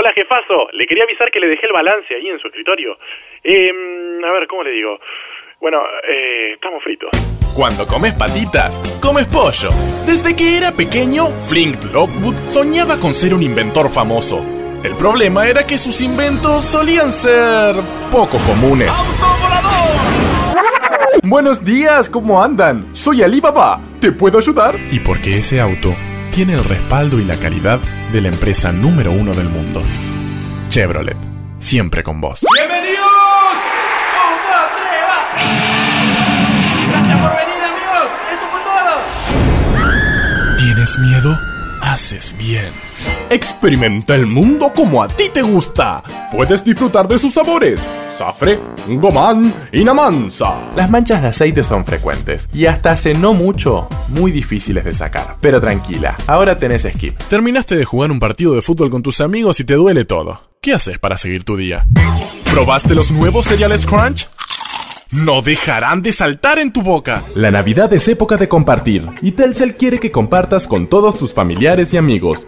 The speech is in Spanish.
Hola, jefazo. Le quería avisar que le dejé el balance ahí en su escritorio. Eh, a ver, ¿cómo le digo? Bueno, eh, estamos fritos. Cuando comes patitas, comes pollo. Desde que era pequeño, Flint Lockwood soñaba con ser un inventor famoso. El problema era que sus inventos solían ser poco comunes. Buenos días, ¿cómo andan? Soy Alibaba. ¿Te puedo ayudar? Y porque ese auto tiene el respaldo y la calidad de la empresa número uno del mundo. Chevrolet, siempre con vos. ¡Bienvenidos! ¡Un, dos, tres, va! ¡Gracias por venir, amigos! ¡Esto fue todo! ¿Tienes miedo? Haces bien. Experimenta el mundo como a ti te gusta. Puedes disfrutar de sus sabores. Safre, Goman y Namansa. Las manchas de aceite son frecuentes y hasta hace no mucho muy difíciles de sacar. Pero tranquila, ahora tenés skip. Terminaste de jugar un partido de fútbol con tus amigos y te duele todo. ¿Qué haces para seguir tu día? ¿Probaste los nuevos cereales Crunch? No dejarán de saltar en tu boca. La Navidad es época de compartir y Telcel quiere que compartas con todos tus familiares y amigos.